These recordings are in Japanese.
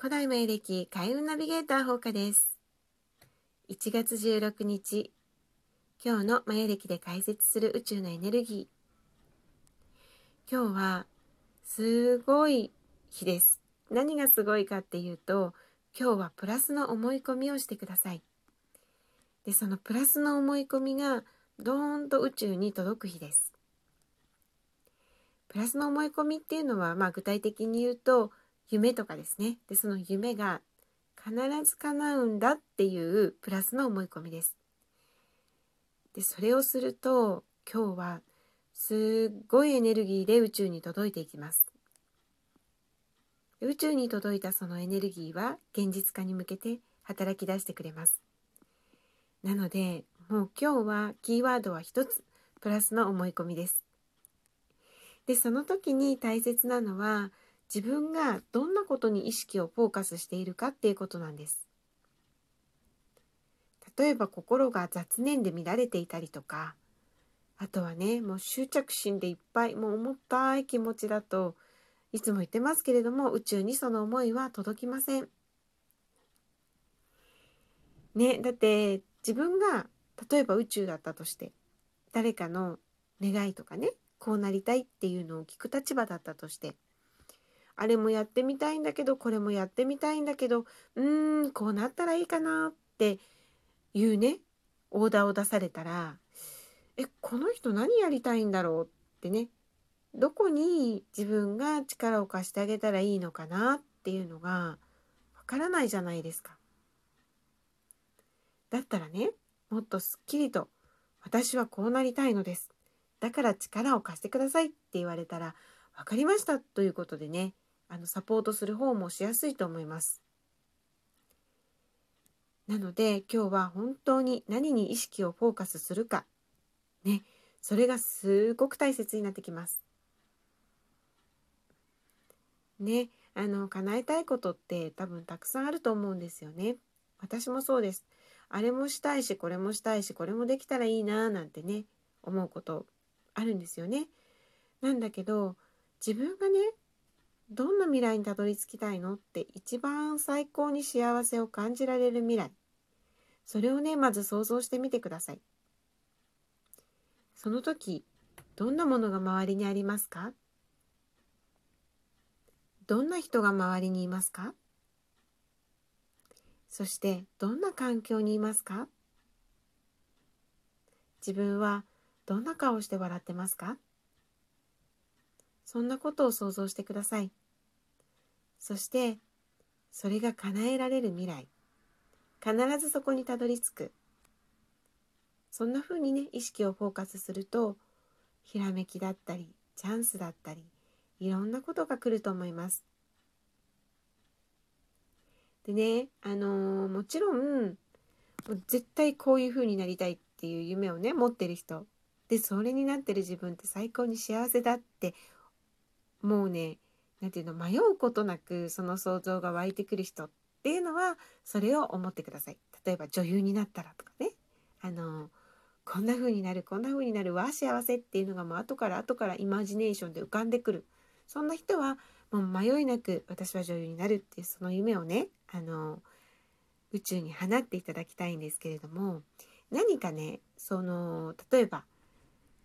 古代前歴開運ナビゲーター放課です。1月16日、今日の前歴で解説する宇宙のエネルギー。今日はすごい日です。何がすごいかっていうと、今日はプラスの思い込みをしてください。で、そのプラスの思い込みがドーンと宇宙に届く日です。プラスの思い込みっていうのは、まあ具体的に言うと、夢とかですね。で、その夢が必ず叶うんだっていうプラスの思い込みです。で、それをすると今日はすっごいエネルギーで宇宙に届いていきます。宇宙に届いたそのエネルギーは現実化に向けて働き出してくれます。なので、もう今日はキーワードは一つ、プラスの思い込みです。で、その時に大切なのは、自分がどんなことに意識をフォーカスしているかっていうことなんです。例えば心が雑念で乱れていたりとかあとはねもう執着心でいっぱいもう重たい気持ちだといつも言ってますけれども宇宙にその思いは届きません。ねだって自分が例えば宇宙だったとして誰かの願いとかねこうなりたいっていうのを聞く立場だったとしてあれもやってみたいんだけどこれもやってみたいんだけどうーんこうなったらいいかなっていうねオーダーを出されたらえこの人何やりたいんだろうってねどこに自分が力を貸してあげたらいいのかなっていうのがわからないじゃないですか。だったらねもっとすっきりと私はこうなりたいのです。だから力を貸してくださいって言われたら分かりましたということでねあのサポートする方もしやすいと思います。なので今日は本当に何に意識をフォーカスするかねそれがすごく大切になってきます。ねあの叶えたいことって多分たくさんあると思うんですよね。私もそうです。あれもしたいしこれもしたいしこれもできたらいいななんてね思うことあるんですよね。なんだけど自分がねどんな未来にたどり着きたいのって一番最高に幸せを感じられる未来。それをねまず想像してみてください。その時どんなものが周りにありますか？どんな人が周りにいますか？そしてどんな環境にいますか？自分はどんな顔して笑ってますか？そんなことを想像してください。そしてそれが叶えられる未来。必ずそこにたどり着く。そんな風にね意識をフォーカスするとひらめきだったりチャンスだったりいろんなことが来ると思います。でねあのー、もちろん絶対こういう風になりたいっていう夢をね持ってる人。でそれになってる自分って最高に幸せだってもうね何て言うの迷うことなくその想像が湧いてくる人っていうのはそれを思ってください。例えば女優になったらとかねあのこんな風になるこんな風になるわ幸せっていうのがもう後から後からイマジネーションで浮かんでくるそんな人はもう迷いなく私は女優になるっていうその夢をねあの宇宙に放っていただきたいんですけれども何かねその例えば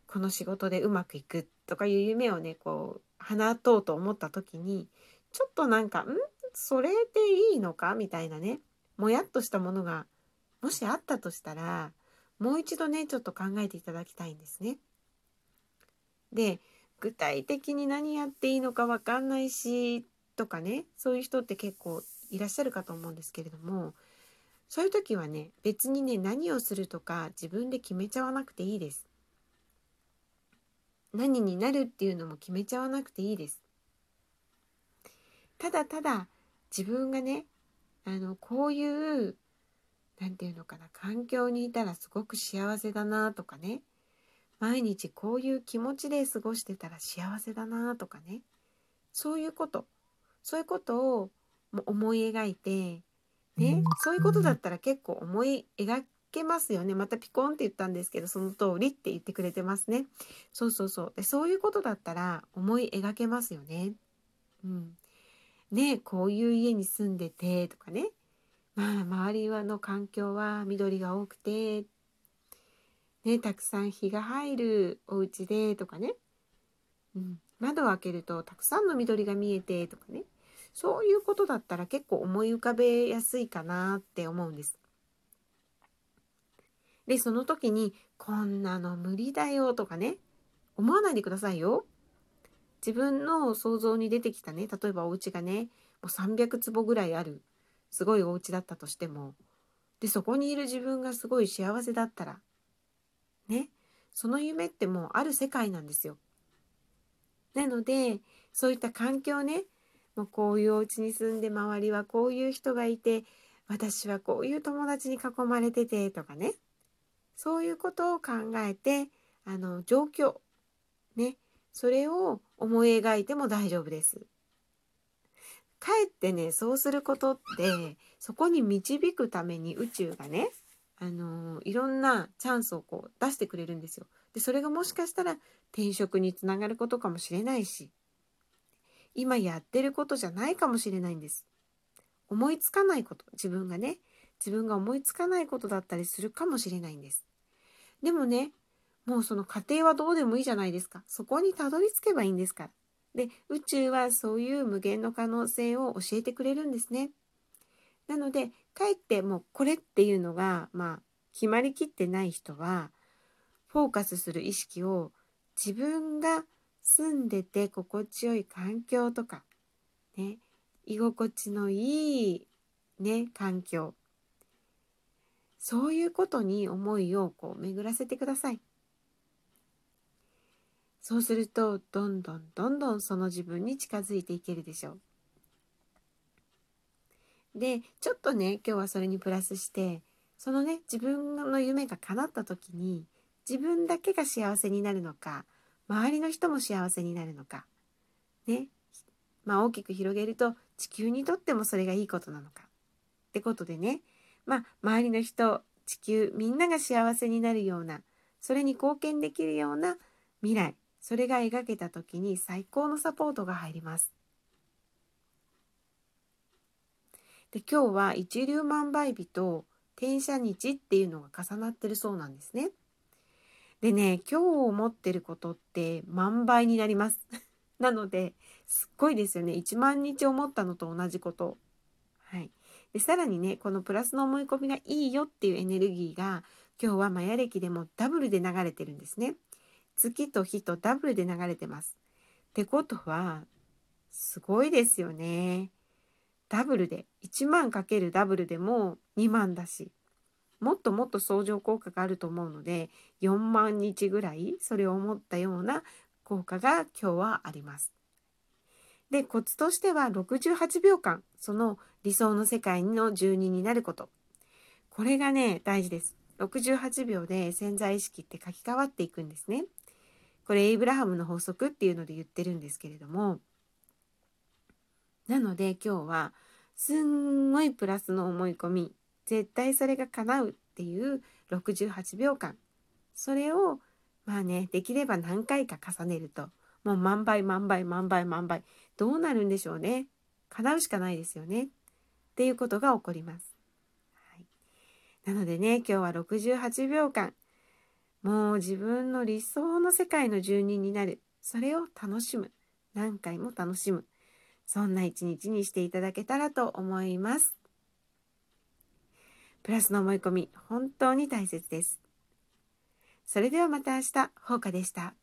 この仕事でうまくいくとかいう夢をねこう放とうと思った時にちょっとなんか「ん？それでいいのか?」みたいなねもやっとしたものがもしあったとしたらもう一度ねちょっと考えていただきたいんですね。で具体的に何やっていいのか分かんないしとかねそういう人って結構いらっしゃるかと思うんですけれどもそういう時はね別にね何をするとか自分で決めちゃわなくていいです。何になるっていうのも決めちゃわなくていいです。ただただ自分がねあのこういう何て言うのかな環境にいたらすごく幸せだなとかね毎日こういう気持ちで過ごしてたら幸せだなとかねそういうことそういうことを思い描いてねそういうことだったら結構思い描けますよね。またピコンって言ったんですけど、その通りって言ってくれてますね。そうそうそう。でそういうことだったら思い描けますよね。うん。ねこういう家に住んでてとかねまあ周りはの環境は緑が多くてねたくさん日が入るお家でとかね、うん、窓を開けるとたくさんの緑が見えてとかねそういうことだったら結構思い浮かべやすいかなって思うんです。でその時に「こんなの無理だよ」とかね思わないでくださいよ。自分の想像に出てきたね例えばお家がねもう300坪ぐらいあるすごいお家だったとしてもでそこにいる自分がすごい幸せだったらねその夢ってもうある世界なんですよ。なのでそういった環境ねもうこういうお家に住んで周りはこういう人がいて私はこういう友達に囲まれててとかねそういうことを考えてあの状況ねそれを思い描いても大丈夫です。かえってねそうすることってそこに導くために宇宙がねあのいろんなチャンスをこう出してくれるんですよ。でそれがもしかしたら転職につながることかもしれないし今やってることじゃないかもしれないんです。思いつかないこと自分がね自分が思いつかないことだったりするかもしれないんです。でもねもうその過程はどうでもいいじゃないですか。そこにたどり着けばいいんですから。で宇宙はそういう無限の可能性を教えてくれるんですね。なのでかえってもうこれっていうのがまあ決まりきってない人はフォーカスする意識を自分が住んでて心地よい環境とかね居心地のいいね環境そういうことに思いをこう巡らせてください。そうするとどんどんどんどんその自分に近づいていけるでしょう。でちょっとね今日はそれにプラスしてそのね自分の夢が叶った時に自分だけが幸せになるのか周りの人も幸せになるのかねまあ大きく広げると地球にとってもそれがいいことなのかってことでねまあ周りの人地球みんなが幸せになるようなそれに貢献できるような未来それが描けた時に最高のサポートが入ります。で今日は一粒万倍日と転写日っていうのが重なってるそうなんですね。でね今日思ってることって万倍になります。なのですっごいですよね1万日思ったのと同じこと。はい、でさらにねこのプラスの思い込みがいいよっていうエネルギーが今日はマヤ暦でもダブルで流れてるんですね。月と日とダブルで流れてます。ってことはすごいですよね。ダブルで1万かけるダブルでも2万だしもっともっと相乗効果があると思うので4万日ぐらいそれを思ったような効果が今日はあります。でコツとしては68秒間その理想の世界の住人になることこれがね大事です。68秒で潜在意識って書き換わっていくんですね。これエイブラハムの法則っていうので言ってるんですけれどもなので今日はすんごいプラスの思い込み絶対それが叶うっていう68秒間それをまあねできれば何回か重ねるともう万倍万倍万倍万倍。どうなるんでしょうね。叶うしかないですよね。っていうことが起こります。はい、なのでね今日は68秒間。もう自分の理想の世界の住人になる。それを楽しむ。何回も楽しむ。そんな一日にしていただけたらと思います。プラスの思い込み本当に大切です。それではまた明日、ほうかでした。